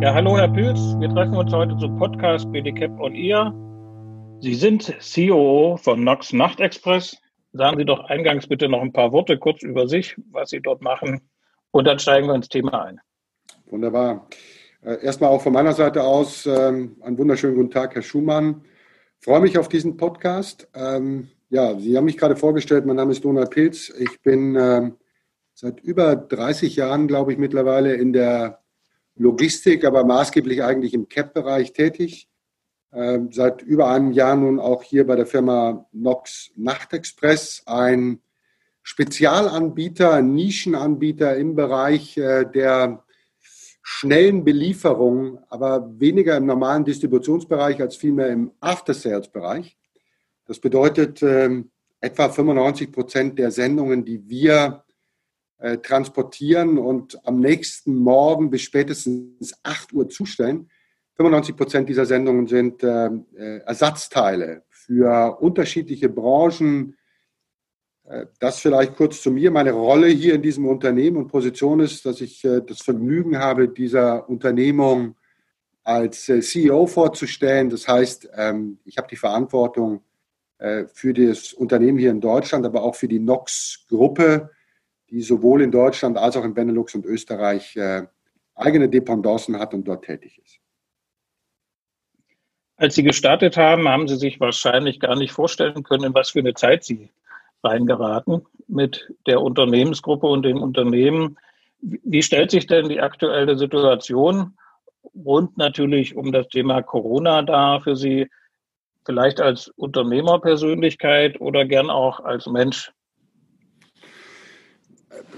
Ja, hallo Herr Pilz. Wir treffen uns heute zum Podcast BDCAP on Ear. Sie sind CEO von Nox Nachtexpress. Sagen Sie doch eingangs bitte noch ein paar Worte kurz über sich, was Sie dort machen, und dann steigen wir ins Thema ein. Wunderbar. Äh, erstmal auch von meiner Seite aus ähm, einen wunderschönen guten Tag, Herr Schumann. Ich freue mich auf diesen Podcast. Ähm, ja, Sie haben mich gerade vorgestellt. Mein Name ist Donald Pilz. Ich bin ähm, seit über 30 Jahren, glaube ich, mittlerweile in der Logistik, aber maßgeblich eigentlich im CAP-Bereich tätig. Ähm, seit über einem Jahr nun auch hier bei der Firma Nox Nachtexpress, ein Spezialanbieter, Nischenanbieter im Bereich äh, der schnellen Belieferung, aber weniger im normalen Distributionsbereich als vielmehr im After-Sales-Bereich. Das bedeutet, äh, etwa 95 Prozent der Sendungen, die wir äh, transportieren und am nächsten Morgen bis spätestens 8 Uhr zustellen. 95 Prozent dieser Sendungen sind äh, äh, Ersatzteile für unterschiedliche Branchen. Äh, das vielleicht kurz zu mir. Meine Rolle hier in diesem Unternehmen und Position ist, dass ich äh, das Vergnügen habe, dieser Unternehmung als CEO vorzustellen. Das heißt, ähm, ich habe die Verantwortung für das Unternehmen hier in Deutschland, aber auch für die NOx-Gruppe die sowohl in Deutschland als auch in Benelux und Österreich äh, eigene Dependancen hat und dort tätig ist. Als Sie gestartet haben, haben Sie sich wahrscheinlich gar nicht vorstellen können, in was für eine Zeit Sie reingeraten mit der Unternehmensgruppe und dem Unternehmen. Wie stellt sich denn die aktuelle Situation rund natürlich um das Thema Corona dar für Sie? Vielleicht als Unternehmerpersönlichkeit oder gern auch als Mensch?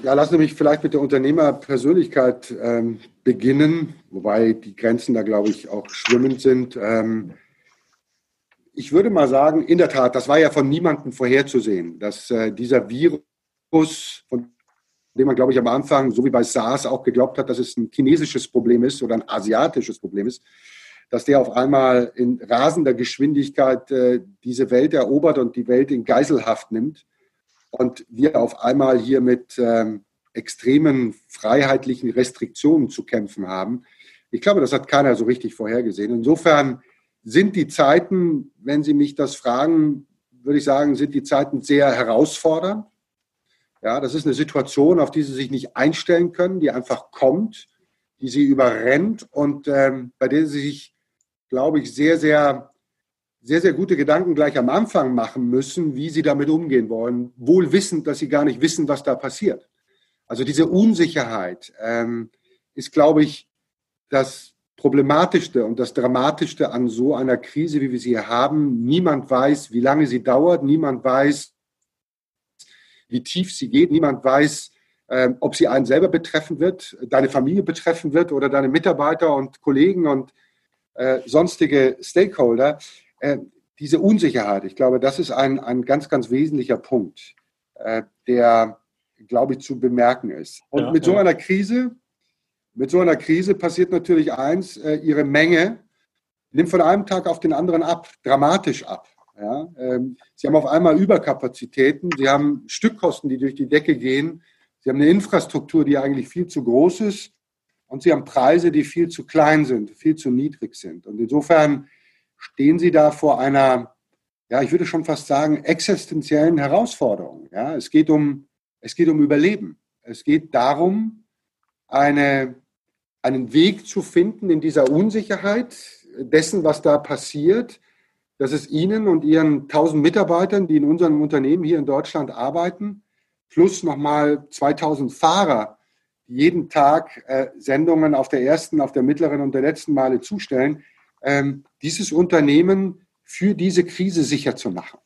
Ja, lassen Sie mich vielleicht mit der Unternehmerpersönlichkeit ähm, beginnen, wobei die Grenzen da, glaube ich, auch schwimmend sind. Ähm, ich würde mal sagen, in der Tat, das war ja von niemandem vorherzusehen, dass äh, dieser Virus, von dem man, glaube ich, am Anfang, so wie bei SARS, auch geglaubt hat, dass es ein chinesisches Problem ist oder ein asiatisches Problem ist, dass der auf einmal in rasender Geschwindigkeit äh, diese Welt erobert und die Welt in Geiselhaft nimmt und wir auf einmal hier mit ähm, extremen freiheitlichen Restriktionen zu kämpfen haben. Ich glaube, das hat keiner so richtig vorhergesehen. Insofern sind die Zeiten, wenn Sie mich das fragen, würde ich sagen, sind die Zeiten sehr herausfordernd. Ja, das ist eine Situation, auf die Sie sich nicht einstellen können, die einfach kommt, die Sie überrennt und ähm, bei der Sie sich, glaube ich, sehr, sehr sehr, sehr gute Gedanken gleich am Anfang machen müssen, wie sie damit umgehen wollen, wohl wissend, dass sie gar nicht wissen, was da passiert. Also diese Unsicherheit ähm, ist, glaube ich, das Problematischste und das Dramatischste an so einer Krise, wie wir sie hier haben. Niemand weiß, wie lange sie dauert. Niemand weiß, wie tief sie geht. Niemand weiß, ähm, ob sie einen selber betreffen wird, deine Familie betreffen wird oder deine Mitarbeiter und Kollegen und äh, sonstige Stakeholder. Äh, diese Unsicherheit, ich glaube, das ist ein, ein ganz, ganz wesentlicher Punkt, äh, der, glaube ich, zu bemerken ist. Und ja, mit so einer Krise, mit so einer Krise passiert natürlich eins, äh, ihre Menge nimmt von einem Tag auf den anderen ab, dramatisch ab. Ja, ähm, sie haben auf einmal Überkapazitäten, sie haben Stückkosten, die durch die Decke gehen, sie haben eine Infrastruktur, die eigentlich viel zu groß ist und sie haben Preise, die viel zu klein sind, viel zu niedrig sind. Und insofern stehen Sie da vor einer, ja, ich würde schon fast sagen, existenziellen Herausforderung. Ja, es geht um, es geht um Überleben. Es geht darum, eine, einen Weg zu finden in dieser Unsicherheit dessen, was da passiert, dass es Ihnen und Ihren 1000 Mitarbeitern, die in unserem Unternehmen hier in Deutschland arbeiten, plus nochmal 2000 Fahrer, die jeden Tag äh, Sendungen auf der ersten, auf der mittleren und der letzten Male zustellen, dieses Unternehmen für diese Krise sicher zu machen.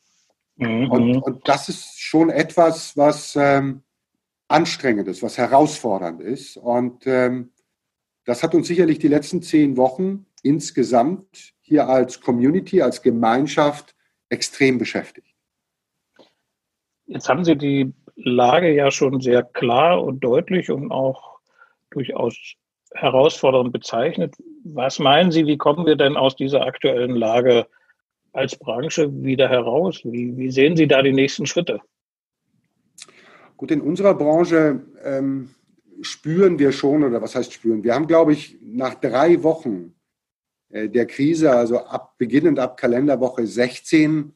Mhm. Und, und, das ist schon etwas, was ähm, anstrengend ist, was herausfordernd ist. Und ähm, das hat uns sicherlich die letzten zehn Wochen insgesamt hier als Community, als Gemeinschaft extrem beschäftigt. Jetzt haben Sie die Lage ja schon sehr klar und deutlich und auch durchaus herausfordernd bezeichnet. Was meinen Sie, wie kommen wir denn aus dieser aktuellen Lage als Branche wieder heraus? Wie, wie sehen Sie da die nächsten Schritte? Gut, in unserer Branche ähm, spüren wir schon, oder was heißt spüren? Wir haben, glaube ich, nach drei Wochen äh, der Krise, also ab beginnend ab Kalenderwoche 16,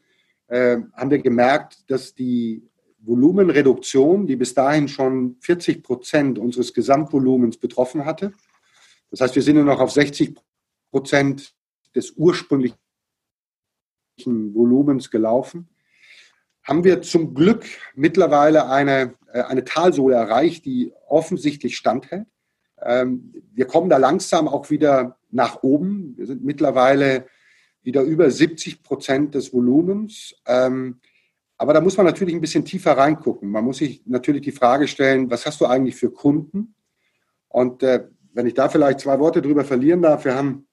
äh, haben wir gemerkt, dass die Volumenreduktion, die bis dahin schon 40 Prozent unseres Gesamtvolumens betroffen hatte, das heißt, wir sind nur noch auf 60 Prozent des ursprünglichen Volumens gelaufen, haben wir zum Glück mittlerweile eine, äh, eine Talsohle erreicht, die offensichtlich standhält. Ähm, wir kommen da langsam auch wieder nach oben. Wir sind mittlerweile wieder über 70 Prozent des Volumens. Ähm, aber da muss man natürlich ein bisschen tiefer reingucken. Man muss sich natürlich die Frage stellen, was hast du eigentlich für Kunden? Und äh, wenn ich da vielleicht zwei Worte drüber verlieren darf, wir haben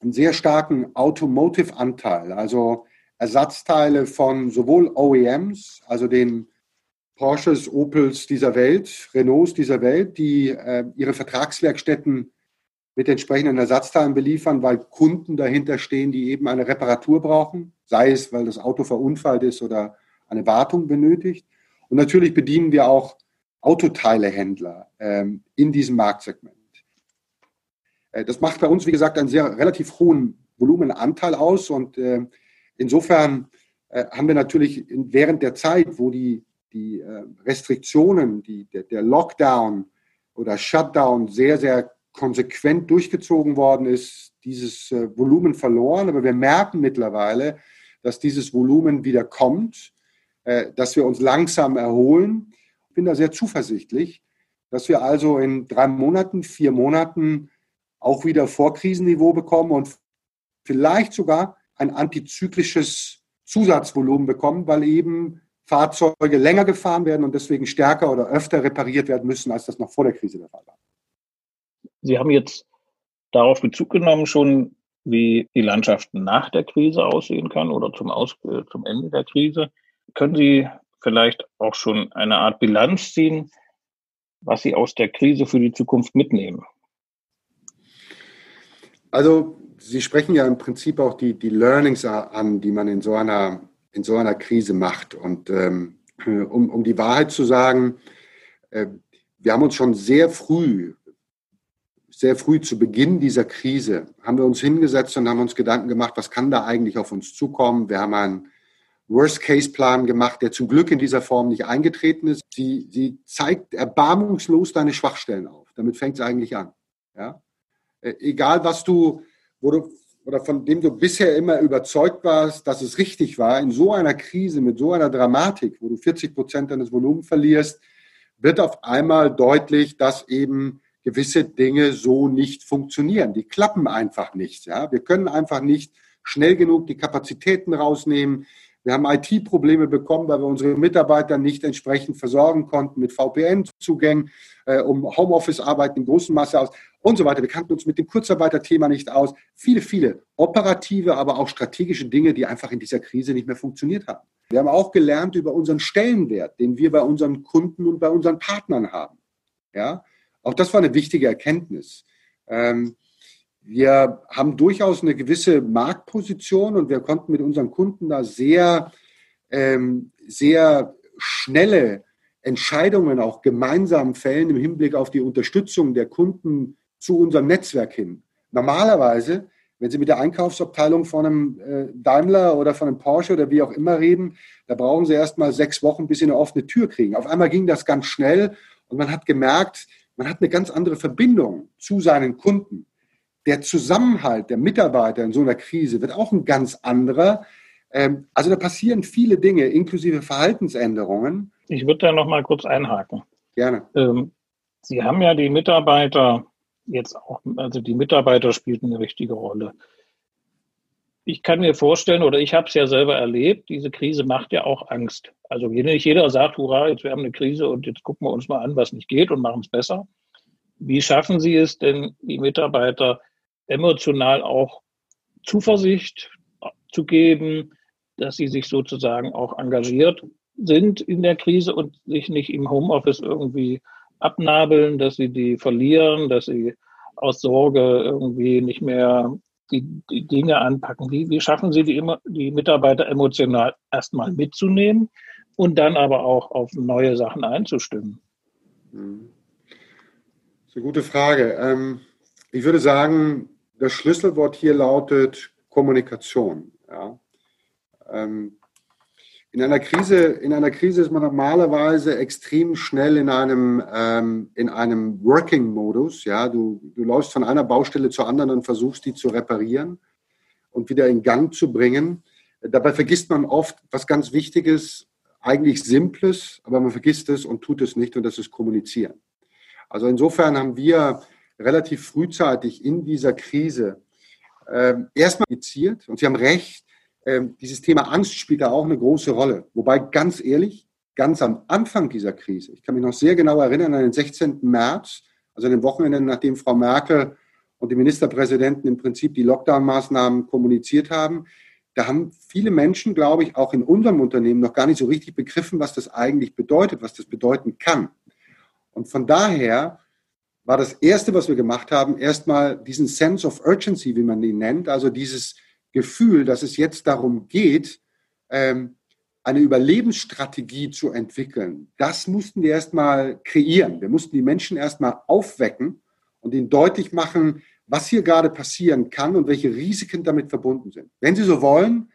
einen sehr starken Automotive-Anteil, also Ersatzteile von sowohl OEMs, also den Porsches, Opels dieser Welt, Renaults dieser Welt, die äh, ihre Vertragswerkstätten mit entsprechenden Ersatzteilen beliefern, weil Kunden dahinter stehen, die eben eine Reparatur brauchen, sei es, weil das Auto verunfallt ist oder eine Wartung benötigt. Und natürlich bedienen wir auch Autoteilehändler ähm, in diesem Marktsegment. Äh, das macht bei uns, wie gesagt, einen sehr relativ hohen Volumenanteil aus und äh, insofern äh, haben wir natürlich während der Zeit, wo die, die Restriktionen, die, der, der Lockdown oder Shutdown sehr, sehr konsequent durchgezogen worden ist, dieses Volumen verloren. Aber wir merken mittlerweile, dass dieses Volumen wieder kommt, dass wir uns langsam erholen. Ich bin da sehr zuversichtlich, dass wir also in drei Monaten, vier Monaten auch wieder Vorkrisenniveau bekommen und vielleicht sogar ein antizyklisches Zusatzvolumen bekommen, weil eben Fahrzeuge länger gefahren werden und deswegen stärker oder öfter repariert werden müssen, als das noch vor der Krise der Fall war. Sie haben jetzt darauf Bezug genommen schon, wie die Landschaft nach der Krise aussehen kann oder zum, Aus äh, zum Ende der Krise. Können Sie vielleicht auch schon eine Art Bilanz ziehen, was Sie aus der Krise für die Zukunft mitnehmen? Also Sie sprechen ja im Prinzip auch die, die Learnings an, die man in so einer, in so einer Krise macht. Und ähm, um, um die Wahrheit zu sagen, äh, wir haben uns schon sehr früh, sehr früh zu Beginn dieser Krise, haben wir uns hingesetzt und haben uns Gedanken gemacht, was kann da eigentlich auf uns zukommen. Wir haben einen Worst-Case-Plan gemacht, der zum Glück in dieser Form nicht eingetreten ist. Sie, sie zeigt erbarmungslos deine Schwachstellen auf. Damit fängt es eigentlich an. Ja? Äh, egal was du, wo du oder von dem du bisher immer überzeugt warst, dass es richtig war, in so einer Krise mit so einer Dramatik, wo du 40 Prozent deines Volumens verlierst, wird auf einmal deutlich, dass eben gewisse Dinge so nicht funktionieren. Die klappen einfach nicht. Ja? Wir können einfach nicht schnell genug die Kapazitäten rausnehmen. Wir haben IT-Probleme bekommen, weil wir unsere Mitarbeiter nicht entsprechend versorgen konnten mit VPN-Zugängen, äh, um Homeoffice-Arbeit in großem Maße aus und so weiter. Wir kannten uns mit dem Kurzarbeiterthema nicht aus. Viele, viele operative, aber auch strategische Dinge, die einfach in dieser Krise nicht mehr funktioniert haben. Wir haben auch gelernt über unseren Stellenwert, den wir bei unseren Kunden und bei unseren Partnern haben. Ja, auch das war eine wichtige Erkenntnis. Ähm, wir haben durchaus eine gewisse Marktposition und wir konnten mit unseren Kunden da sehr, ähm, sehr schnelle Entscheidungen auch gemeinsam fällen im Hinblick auf die Unterstützung der Kunden zu unserem Netzwerk hin. Normalerweise, wenn Sie mit der Einkaufsabteilung von einem äh, Daimler oder von einem Porsche oder wie auch immer reden, da brauchen Sie erst mal sechs Wochen, bis Sie eine offene Tür kriegen. Auf einmal ging das ganz schnell und man hat gemerkt, man hat eine ganz andere Verbindung zu seinen Kunden der Zusammenhalt der Mitarbeiter in so einer Krise wird auch ein ganz anderer. Ähm, also da passieren viele Dinge, inklusive Verhaltensänderungen. Ich würde da noch mal kurz einhaken. Gerne. Ähm, Sie haben ja die Mitarbeiter jetzt auch, also die Mitarbeiter spielten eine wichtige Rolle. Ich kann mir vorstellen, oder ich habe es ja selber erlebt, diese Krise macht ja auch Angst. Also nicht jeder sagt, hurra, jetzt wir haben eine Krise und jetzt gucken wir uns mal an, was nicht geht und machen es besser. Wie schaffen Sie es denn, die Mitarbeiter emotional auch Zuversicht zu geben, dass sie sich sozusagen auch engagiert sind in der Krise und sich nicht im Homeoffice irgendwie abnabeln, dass sie die verlieren, dass sie aus Sorge irgendwie nicht mehr die, die Dinge anpacken. Wie, wie schaffen Sie die, die Mitarbeiter emotional erstmal mitzunehmen und dann aber auch auf neue Sachen einzustimmen? Mhm. ist eine gute Frage. Ähm, ich würde sagen, das Schlüsselwort hier lautet Kommunikation. Ja. Ähm, in einer Krise, in einer Krise ist man normalerweise extrem schnell in einem, ähm, in einem Working-Modus. Ja, du, du läufst von einer Baustelle zur anderen und versuchst, die zu reparieren und wieder in Gang zu bringen. Dabei vergisst man oft was ganz Wichtiges, eigentlich Simples, aber man vergisst es und tut es nicht und das ist Kommunizieren. Also insofern haben wir relativ frühzeitig in dieser Krise äh, erstmal kommuniziert und Sie haben recht, äh, dieses Thema Angst spielt da auch eine große Rolle. Wobei ganz ehrlich, ganz am Anfang dieser Krise, ich kann mich noch sehr genau erinnern an den 16. März, also an dem Wochenende, nachdem Frau Merkel und die Ministerpräsidenten im Prinzip die Lockdown-Maßnahmen kommuniziert haben, da haben viele Menschen, glaube ich, auch in unserem Unternehmen noch gar nicht so richtig begriffen, was das eigentlich bedeutet, was das bedeuten kann. Und von daher war das Erste, was wir gemacht haben, erstmal diesen Sense of Urgency, wie man ihn nennt, also dieses Gefühl, dass es jetzt darum geht, ähm, eine Überlebensstrategie zu entwickeln. Das mussten wir erstmal kreieren. Wir mussten die Menschen erstmal aufwecken und ihnen deutlich machen, was hier gerade passieren kann und welche Risiken damit verbunden sind. Wenn Sie so wollen,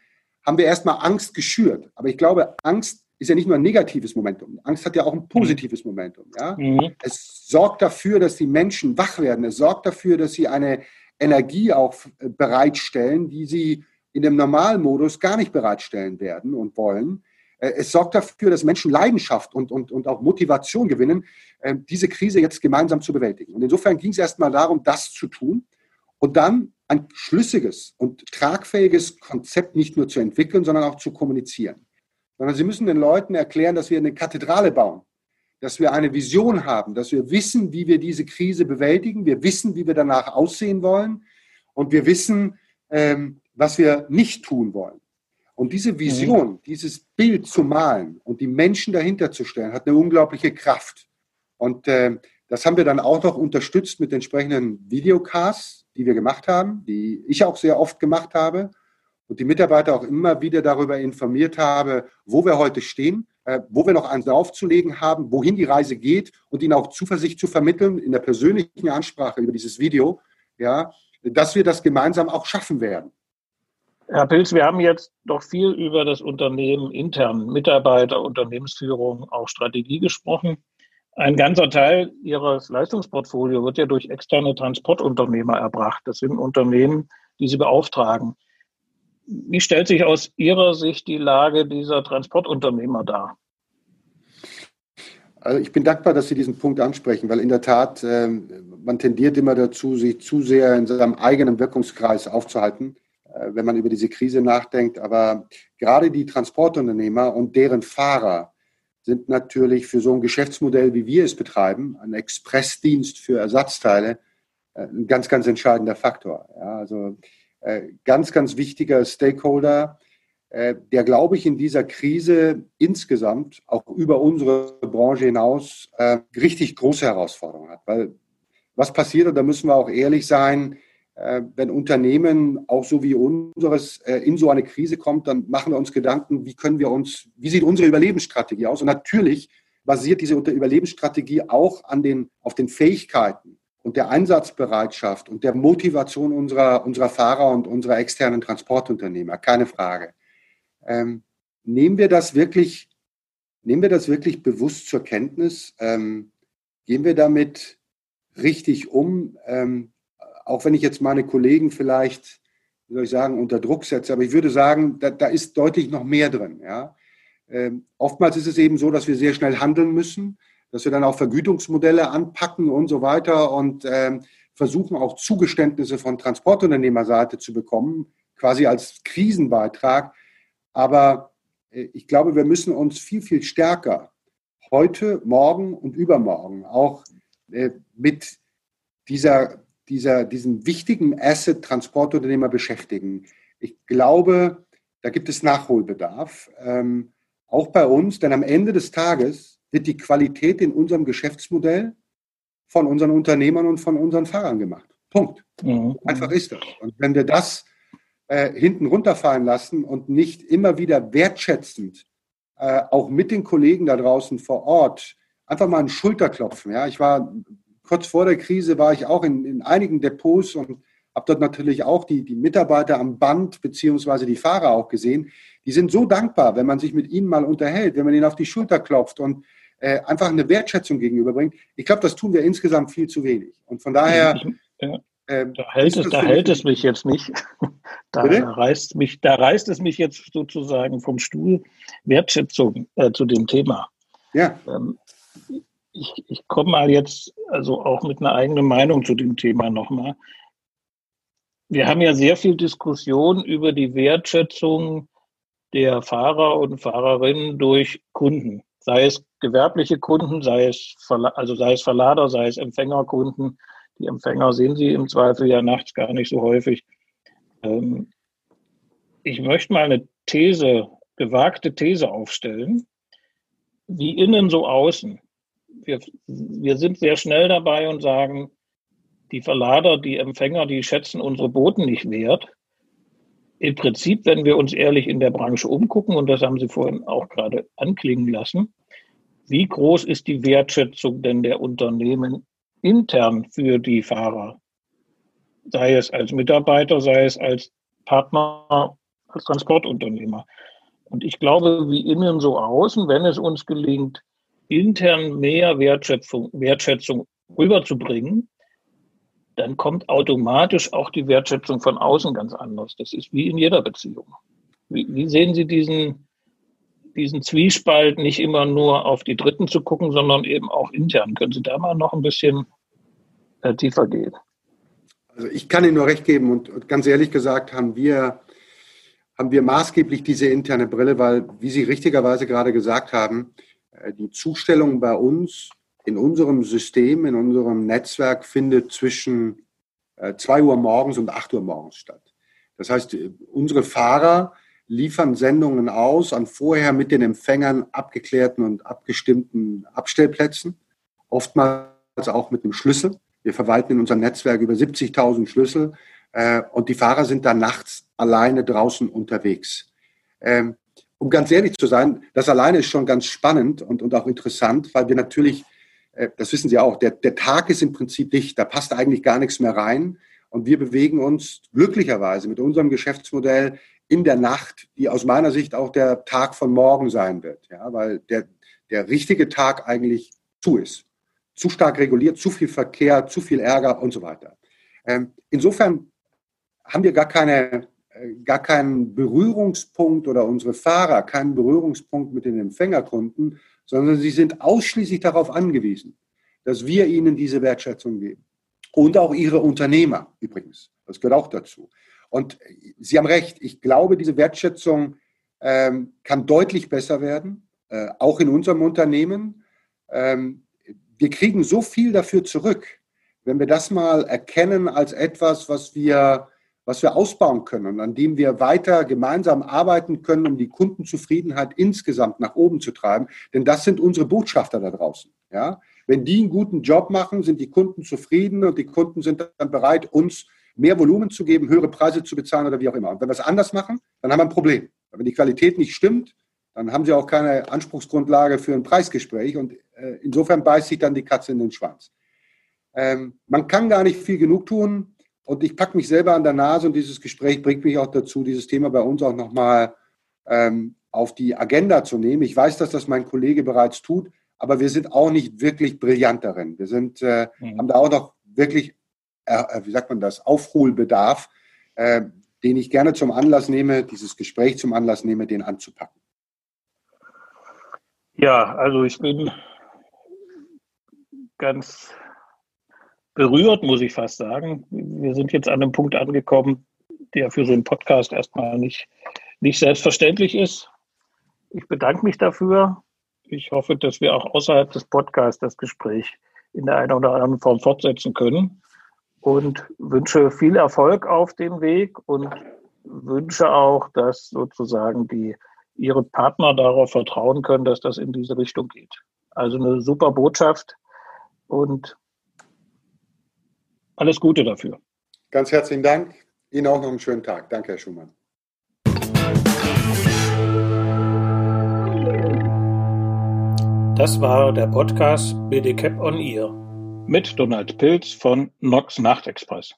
haben wir erstmal Angst geschürt. Aber ich glaube, Angst ist ja nicht nur ein negatives Momentum. Angst hat ja auch ein positives Momentum. Ja? Mhm. Es sorgt dafür, dass die Menschen wach werden. Es sorgt dafür, dass sie eine Energie auch äh, bereitstellen, die sie in dem Normalmodus gar nicht bereitstellen werden und wollen. Äh, es sorgt dafür, dass Menschen Leidenschaft und, und, und auch Motivation gewinnen, äh, diese Krise jetzt gemeinsam zu bewältigen. Und insofern ging es erstmal darum, das zu tun und dann ein schlüssiges und tragfähiges Konzept nicht nur zu entwickeln, sondern auch zu kommunizieren. Sondern Sie müssen den Leuten erklären, dass wir eine Kathedrale bauen, dass wir eine Vision haben, dass wir wissen, wie wir diese Krise bewältigen, wir wissen, wie wir danach aussehen wollen und wir wissen, ähm, was wir nicht tun wollen. Und diese Vision, mhm. dieses Bild zu malen und die Menschen dahinter zu stellen, hat eine unglaubliche Kraft. Und äh, das haben wir dann auch noch unterstützt mit entsprechenden Videocasts, die wir gemacht haben, die ich auch sehr oft gemacht habe und die Mitarbeiter auch immer wieder darüber informiert habe, wo wir heute stehen, äh, wo wir noch eins aufzulegen haben, wohin die Reise geht und ihnen auch Zuversicht zu vermitteln in der persönlichen Ansprache über dieses Video, ja, dass wir das gemeinsam auch schaffen werden. Herr Pilz, wir haben jetzt doch viel über das Unternehmen intern, Mitarbeiter, Unternehmensführung, auch Strategie gesprochen. Ein ganzer Teil Ihres Leistungsportfolio wird ja durch externe Transportunternehmer erbracht. Das sind Unternehmen, die Sie beauftragen. Wie stellt sich aus Ihrer Sicht die Lage dieser Transportunternehmer dar? Also ich bin dankbar, dass Sie diesen Punkt ansprechen, weil in der Tat äh, man tendiert immer dazu, sich zu sehr in seinem eigenen Wirkungskreis aufzuhalten. Äh, wenn man über diese Krise nachdenkt. Aber gerade die Transportunternehmer und deren Fahrer sind natürlich für so ein Geschäftsmodell, wie wir es betreiben, ein Expressdienst für Ersatzteile, äh, ein ganz, ganz entscheidender Faktor. Ja, also ganz, ganz wichtiger Stakeholder, der, glaube ich, in dieser Krise insgesamt auch über unsere Branche hinaus richtig große Herausforderungen hat. Weil was passiert, und da müssen wir auch ehrlich sein, äh, wenn Unternehmen auch so wie unseres äh, in so eine Krise kommt, dann machen wir uns Gedanken, wie können wir uns, wie sieht unsere Überlebensstrategie aus? Und natürlich basiert diese Überlebensstrategie auch an den, auf den Fähigkeiten und der Einsatzbereitschaft und der Motivation unserer, unserer Fahrer und unserer externen Transportunternehmer, keine Frage. Ähm, nehmen wir das wirklich, nehmen wir das wirklich bewusst zur Kenntnis? Ähm, gehen wir damit richtig um? Ähm, auch wenn ich jetzt meine Kollegen vielleicht, wie soll ich sagen, unter Druck setze, aber ich würde sagen, da, da ist deutlich noch mehr drin. Ja? Ähm, oftmals ist es eben so, dass wir sehr schnell handeln müssen, dass wir dann auch Vergütungsmodelle anpacken und so weiter und ähm, versuchen auch Zugeständnisse von Transportunternehmerseite zu bekommen, quasi als Krisenbeitrag. Aber äh, ich glaube, wir müssen uns viel, viel stärker heute, morgen und übermorgen auch äh, mit dieser dieser, diesem wichtigen Asset Transportunternehmer beschäftigen. Ich glaube, da gibt es Nachholbedarf, ähm, auch bei uns, denn am Ende des Tages wird die Qualität in unserem Geschäftsmodell von unseren Unternehmern und von unseren Fahrern gemacht. Punkt. Mhm. Einfach ist das. Und wenn wir das äh, hinten runterfallen lassen und nicht immer wieder wertschätzend äh, auch mit den Kollegen da draußen vor Ort einfach mal einen Schulterklopfen. Ja, ich war kurz vor der Krise war ich auch in, in einigen Depots und habe dort natürlich auch die, die Mitarbeiter am Band beziehungsweise die Fahrer auch gesehen. Die sind so dankbar, wenn man sich mit ihnen mal unterhält, wenn man ihnen auf die Schulter klopft und äh, einfach eine Wertschätzung gegenüberbringt. Ich glaube, das tun wir insgesamt viel zu wenig. Und von daher. Ja. Ähm, da hält, es, da hält es mich jetzt nicht. Da, reißt mich, da reißt es mich jetzt sozusagen vom Stuhl. Wertschätzung äh, zu dem Thema. Ja. Ähm, ich, ich komme mal jetzt also auch mit einer eigenen Meinung zu dem Thema nochmal. Wir haben ja sehr viel Diskussion über die Wertschätzung der Fahrer und Fahrerinnen durch Kunden, sei es gewerbliche Kunden, sei es, also sei es Verlader, sei es Empfängerkunden. Die Empfänger sehen Sie im Zweifel ja nachts gar nicht so häufig. Ähm, ich möchte mal eine These, gewagte These aufstellen, wie innen so außen. Wir, wir sind sehr schnell dabei und sagen, die Verlader, die Empfänger, die schätzen unsere Boten nicht wert. Im Prinzip, wenn wir uns ehrlich in der Branche umgucken, und das haben Sie vorhin auch gerade anklingen lassen, wie groß ist die Wertschätzung denn der Unternehmen intern für die Fahrer? Sei es als Mitarbeiter, sei es als Partner, als Transportunternehmer. Und ich glaube, wie innen so außen, wenn es uns gelingt, intern mehr Wertschätzung, Wertschätzung rüberzubringen, dann kommt automatisch auch die Wertschätzung von außen ganz anders. Das ist wie in jeder Beziehung. Wie, wie sehen Sie diesen, diesen Zwiespalt, nicht immer nur auf die Dritten zu gucken, sondern eben auch intern? Können Sie da mal noch ein bisschen äh, tiefer gehen? Also ich kann Ihnen nur recht geben und, und ganz ehrlich gesagt haben wir, haben wir maßgeblich diese interne Brille, weil, wie Sie richtigerweise gerade gesagt haben, äh, die Zustellung bei uns in unserem System, in unserem Netzwerk findet zwischen 2 äh, Uhr morgens und 8 Uhr morgens statt. Das heißt, unsere Fahrer liefern Sendungen aus an vorher mit den Empfängern abgeklärten und abgestimmten Abstellplätzen, oftmals auch mit einem Schlüssel. Wir verwalten in unserem Netzwerk über 70.000 Schlüssel äh, und die Fahrer sind dann nachts alleine draußen unterwegs. Ähm, um ganz ehrlich zu sein, das alleine ist schon ganz spannend und, und auch interessant, weil wir natürlich äh, das wissen Sie auch, der, der Tag ist im Prinzip dicht, da passt eigentlich gar nichts mehr rein. Und wir bewegen uns glücklicherweise mit unserem Geschäftsmodell in der Nacht, die aus meiner Sicht auch der Tag von morgen sein wird, ja, weil der, der richtige Tag eigentlich zu ist. Zu stark reguliert, zu viel Verkehr, zu viel Ärger und so weiter. Ähm, insofern haben wir gar, keine, äh, gar keinen Berührungspunkt oder unsere Fahrer keinen Berührungspunkt mit den Empfängerkunden, sondern sie sind ausschließlich darauf angewiesen, dass wir ihnen diese Wertschätzung geben. Und auch ihre Unternehmer übrigens. Das gehört auch dazu. Und Sie haben recht, ich glaube, diese Wertschätzung ähm, kann deutlich besser werden, äh, auch in unserem Unternehmen. Ähm, wir kriegen so viel dafür zurück, wenn wir das mal erkennen als etwas, was wir was wir ausbauen können und an dem wir weiter gemeinsam arbeiten können, um die Kundenzufriedenheit insgesamt nach oben zu treiben. Denn das sind unsere Botschafter da draußen. Ja? Wenn die einen guten Job machen, sind die Kunden zufrieden und die Kunden sind dann bereit, uns mehr Volumen zu geben, höhere Preise zu bezahlen oder wie auch immer. Und wenn wir es anders machen, dann haben wir ein Problem. Wenn die Qualität nicht stimmt, dann haben sie auch keine Anspruchsgrundlage für ein Preisgespräch und äh, insofern beißt sich dann die Katze in den Schwanz. Ähm, man kann gar nicht viel genug tun. Und ich packe mich selber an der Nase und dieses Gespräch bringt mich auch dazu, dieses Thema bei uns auch nochmal ähm, auf die Agenda zu nehmen. Ich weiß, dass das mein Kollege bereits tut, aber wir sind auch nicht wirklich brillant darin. Wir sind, äh, mhm. haben da auch noch wirklich, äh, äh, wie sagt man das, Aufholbedarf, äh, den ich gerne zum Anlass nehme, dieses Gespräch zum Anlass nehme, den anzupacken. Ja, also ich bin ganz berührt, muss ich fast sagen. Wir sind jetzt an einem Punkt angekommen, der für so einen Podcast erstmal nicht, nicht selbstverständlich ist. Ich bedanke mich dafür. Ich hoffe, dass wir auch außerhalb des Podcasts das Gespräch in der einen oder anderen Form fortsetzen können und wünsche viel Erfolg auf dem Weg und wünsche auch, dass sozusagen die Ihre Partner darauf vertrauen können, dass das in diese Richtung geht. Also eine super Botschaft und alles Gute dafür. Ganz herzlichen Dank. Ihnen auch noch einen schönen Tag. Danke, Herr Schumann. Das war der Podcast BDCAP on Ear. mit Donald Pilz von Nox Nachtexpress.